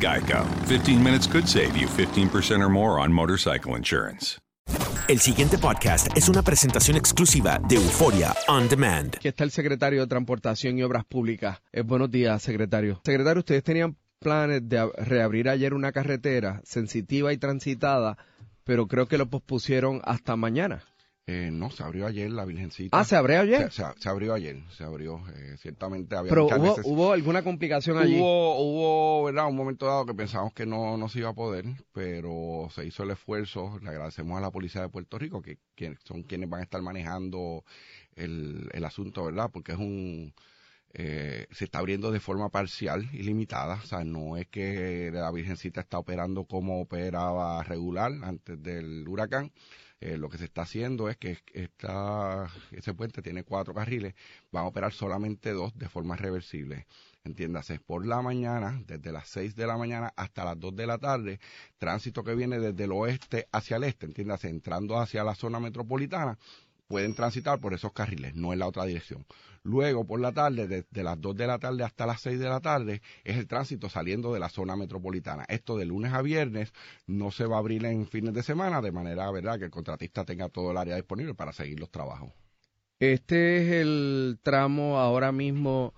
Geico. 15 minutes could save you 15% or more on motorcycle insurance. El siguiente podcast es una presentación exclusiva de Euforia On Demand. Aquí está el secretario de Transportación y Obras Públicas. Eh, buenos días, secretario. Secretario, ustedes tenían planes de ab- reabrir ayer una carretera sensitiva y transitada, pero creo que lo pospusieron hasta mañana. Eh, no, se abrió ayer la Virgencita. Ah, ¿se abrió ayer? Se, se- se abrió ayer, se abrió. eh, ciertamente había Pero muchas hubo, veces- hubo alguna complicación allí. Hubo, hubo, ¿verdad? Un momento dado que pensamos que no, no se iba a poder, pero se hizo el esfuerzo. Le agradecemos a la Policía de Puerto Rico, que, que son quienes van a estar manejando el, el asunto, ¿verdad? Porque es un... eh, se está abriendo de forma parcial y limitada, o sea, no es que la Virgencita está operando como operaba regular antes del huracán, eh, lo que se está haciendo es que esta, ese puente tiene cuatro carriles, van a operar solamente dos de forma reversible. Entiéndase, por la mañana, desde las 6 de la mañana hasta las 2 de la tarde, tránsito que viene desde el oeste hacia el este, entiéndase, entrando hacia la zona metropolitana, pueden transitar por esos carriles, no en la otra dirección. Luego, por la tarde, desde las 2 de la tarde hasta las 6 de la tarde, es el tránsito saliendo de la zona metropolitana. Esto de lunes a viernes no se va a abrir en fines de semana, de manera, ¿verdad?, que el contratista tenga todo el área disponible para seguir los trabajos. Este es el tramo ahora mismo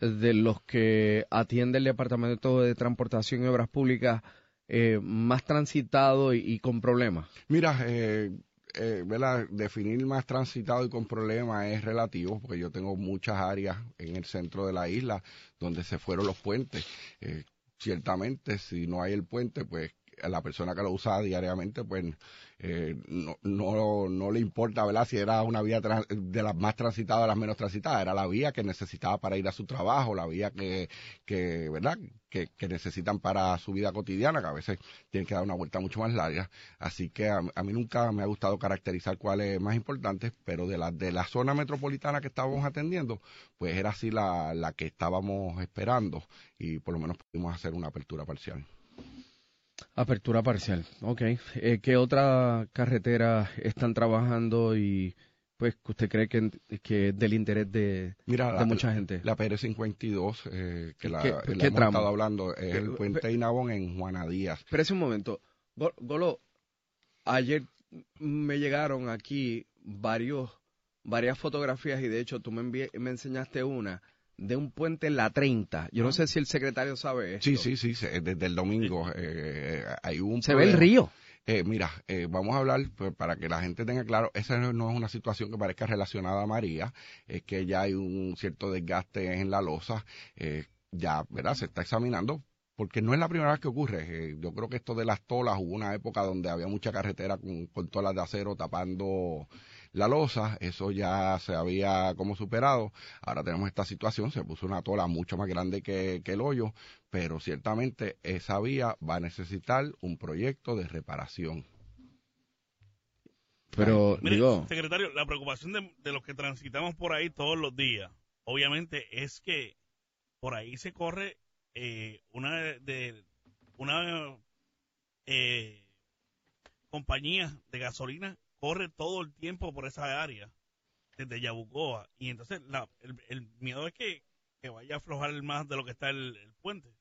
de los que atiende el Departamento de Transportación y Obras Públicas eh, más transitado y, y con problemas. Mira, eh, eh, ¿verdad? definir más transitado y con problemas es relativo, porque yo tengo muchas áreas en el centro de la isla donde se fueron los puentes. Eh, ciertamente, si no hay el puente, pues la persona que lo usa diariamente, pues eh, no, no, no le importa, ¿verdad? Si era una vía de las más transitadas a las menos transitadas, era la vía que necesitaba para ir a su trabajo, la vía que, que ¿verdad? Que, que necesitan para su vida cotidiana, que a veces tienen que dar una vuelta mucho más larga. Así que a, mí nunca me ha gustado caracterizar cuál es más importante, pero de la, de la zona metropolitana que estábamos atendiendo, pues era así la, la que estábamos esperando y por lo menos pudimos hacer una apertura parcial. Apertura parcial, ok. Eh, ¿Qué otra carretera están trabajando y pues que usted cree que, que es del interés de, Mira, de la, mucha gente? La PR52, eh, que la, ¿Qué- la qué hemos tramo? estado hablando, es el Eh, puente de Inabón en Juana Díaz. Espérese un momento. Go- Golo, ayer me llegaron aquí varios, varias fotografías y de hecho tú me, envié- me enseñaste una de un puente en la 30. Yo no sé si el secretario sabe esto. Sí, sí, sí, desde el domingo eh, hay un Se ve el río. Eh, mira, eh, vamos a hablar pues, para que la gente tenga claro, esa no es una situación que parezca relacionada a María, es que ya hay un cierto desgaste en la losa, eh, ya, ¿verdad? Se está examinando, porque no es la primera vez que ocurre. Eh, yo creo que esto de las tolas, hubo una época donde había mucha carretera con, con tolas de acero tapando la losa, eso ya se había como superado. Ahora tenemos esta situación, se puso una tola mucho más grande que, que el hoyo, pero ciertamente esa vía va a necesitar un proyecto de reparación. Pero, Mire, digo, secretario, la preocupación de, de los que transitamos por ahí todos los días, obviamente, es que por ahí se corre eh, una de, de- una eh, compañía de gasolina corre todo el tiempo por esa área desde Yabucoa y entonces la- el, el miedo es que, que vaya a aflojar más de lo que está el, el puente.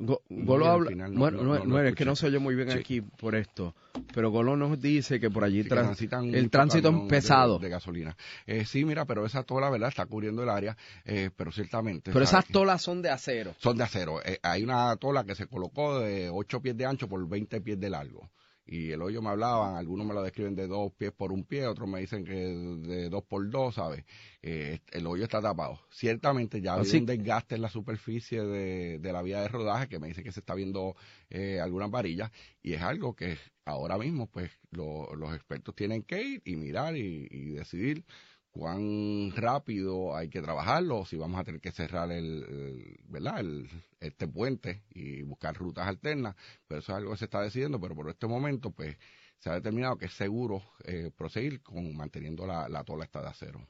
Go- Golo habla, final no- bueno, no- no, no no, lo es que no se oye muy bien Sí. aquí por esto, pero Golo nos dice que por allí Sí, trans- el tránsito es pesado. De, gasolina. Eh, sí, mira, pero esa tola, ¿verdad? Está cubriendo el área, eh, pero ciertamente. pero esas tolas son de acero. Son de acero. Eh, hay una tola que se colocó de 8 pies de ancho por 20 pies de largo. Y el hoyo me hablaban, algunos me lo describen de dos pies por un pie, otros me dicen que de dos por dos, ¿sabes? Eh, el hoyo está tapado. Ciertamente ya ha habido un desgaste en la superficie de, de la vía de rodaje que me dice que se está viendo eh, algunas varillas y es algo que ahora mismo pues lo- los expertos tienen que ir y mirar y, y decidir cuán rápido hay que trabajarlo, si vamos a tener que cerrar el, el- ¿verdad? El, este puente y buscar rutas alternas, pero eso es algo que se está decidiendo, pero por este momento, pues, se ha determinado que es seguro eh, proseguir con manteniendo la, la tola esta de acero.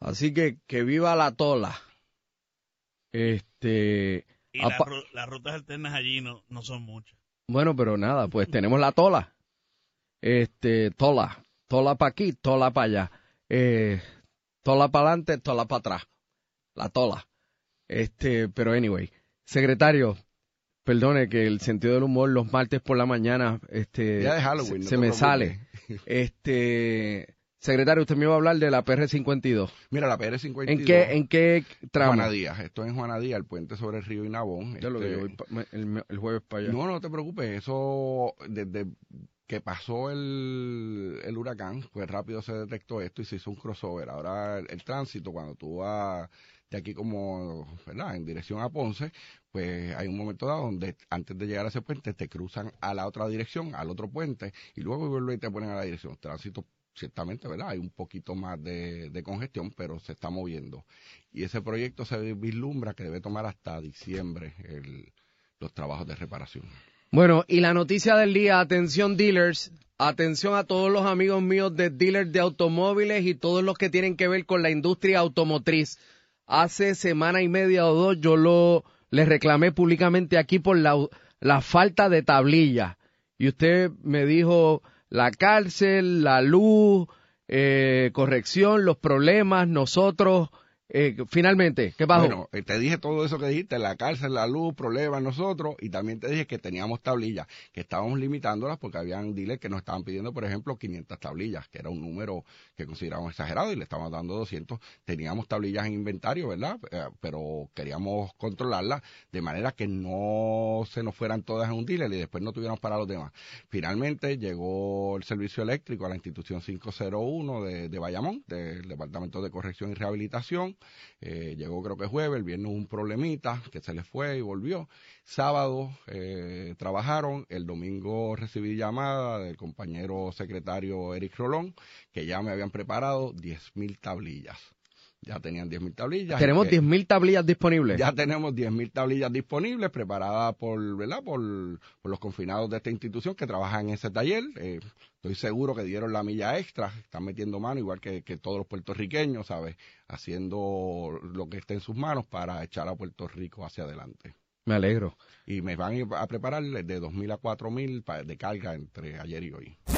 Así que que viva la tola. Este, Y ru- las rutas alternas allí no, no son muchas. bueno, pero nada, pues tenemos la tola. Este, tola, tola para aquí, tola para allá. Eh, tola para adelante, tola para atrás. La tola. Este, pero anyway, secretario, perdone que el sentido del humor los martes por la mañana, este, de Halloween, se, no se te me sale. Este, secretario, usted me iba a hablar de la PR52. Mira, la PR52. ¿En qué, en qué tramo? Juana Díaz, esto es en Juana Díaz, el puente sobre el río Inabón. Ya lo Este, que yo voy pa- me- el, el jueves para allá. No, no te preocupes, eso desde que pasó el, el huracán, pues rápido se detectó esto y se hizo un crossover. Ahora el, tránsito, cuando tú vas de aquí como, ¿verdad? En dirección a Ponce, pues hay un momento dado donde antes de llegar a ese puente te cruzan a la otra dirección, al otro puente, y luego vuelven y te ponen a la dirección. Tránsito, ciertamente, ¿verdad? Hay un poquito más de, de congestión, pero se está moviendo. Y ese proyecto se vislumbra que debe tomar hasta diciembre el, los trabajos de reparación. Bueno, y la noticia del día, atención dealers, atención a todos los amigos míos de dealers de automóviles y todos los que tienen que ver con la industria automotriz. Hace semana y media o dos yo lo les reclamé públicamente aquí por la, la falta de tablilla. Y usted me dijo la cárcel, la luz, eh, corrección, los problemas, nosotros. Eh, finalmente, ¿qué pasó? Bueno, eh, te dije todo eso que dijiste, la cárcel, la luz, problemas nosotros, y también te dije que teníamos tablillas, que estábamos limitándolas porque habían dealers que nos estaban pidiendo, por ejemplo, 500 tablillas, que era un número que considerábamos exagerado y le estábamos dando 200. Teníamos tablillas en inventario, ¿verdad? Eh, pero queríamos controlarlas de manera que no se nos fueran todas en un dealer y después no tuviéramos para los demás. Finalmente llegó el servicio eléctrico a la institución 501 de, de Bayamón, del Departamento de Corrección y Rehabilitación. Eh, llegó creo que jueves, el viernes un problemita que se les fue y volvió. Sábado eh, trabajaron, el domingo recibí llamada del compañero secretario Eric Rolón que ya me habían preparado 10.000 tablillas. Ya tenían 10.000 tablillas. Tenemos Eh, 10.000 tablillas disponibles. ya tenemos 10.000 tablillas disponibles preparadas por, ¿verdad? Por, por los confinados de esta institución que trabajan en ese taller. Eh, estoy seguro que dieron la milla extra, están metiendo mano igual que, que todos los puertorriqueños, ¿sabes? Haciendo lo que esté en sus manos para echar a Puerto Rico hacia adelante. Me alegro. Y me van a preparar de 2.000 a 4.000 pa- de carga entre ayer y hoy.